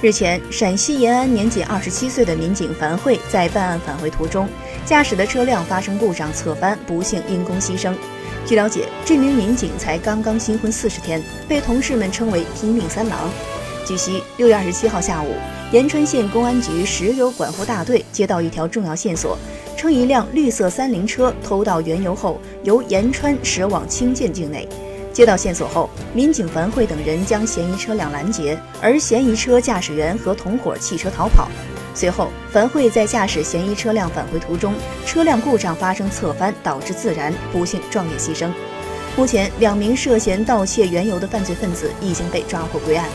日前，陕西延安年仅二十七岁的民警樊慧在办案返回途中，驾驶的车辆发生故障侧翻，不幸因公牺牲。据了解，这名民警才刚刚新婚四十天，被同事们称为“拼命三郎”。据悉，六月二十七号下午，延川县公安局石油管护大队接到一条重要线索，称一辆绿色三菱车偷盗原油后，由延川驶往清涧境内。接到线索后，民警樊慧等人将嫌疑车辆拦截，而嫌疑车驾驶员和同伙弃车逃跑。随后，樊慧在驾驶嫌疑车辆返回途中，车辆故障发生侧翻，导致自燃，不幸壮烈牺牲。目前，两名涉嫌盗窃原油的犯罪分子已经被抓获归案。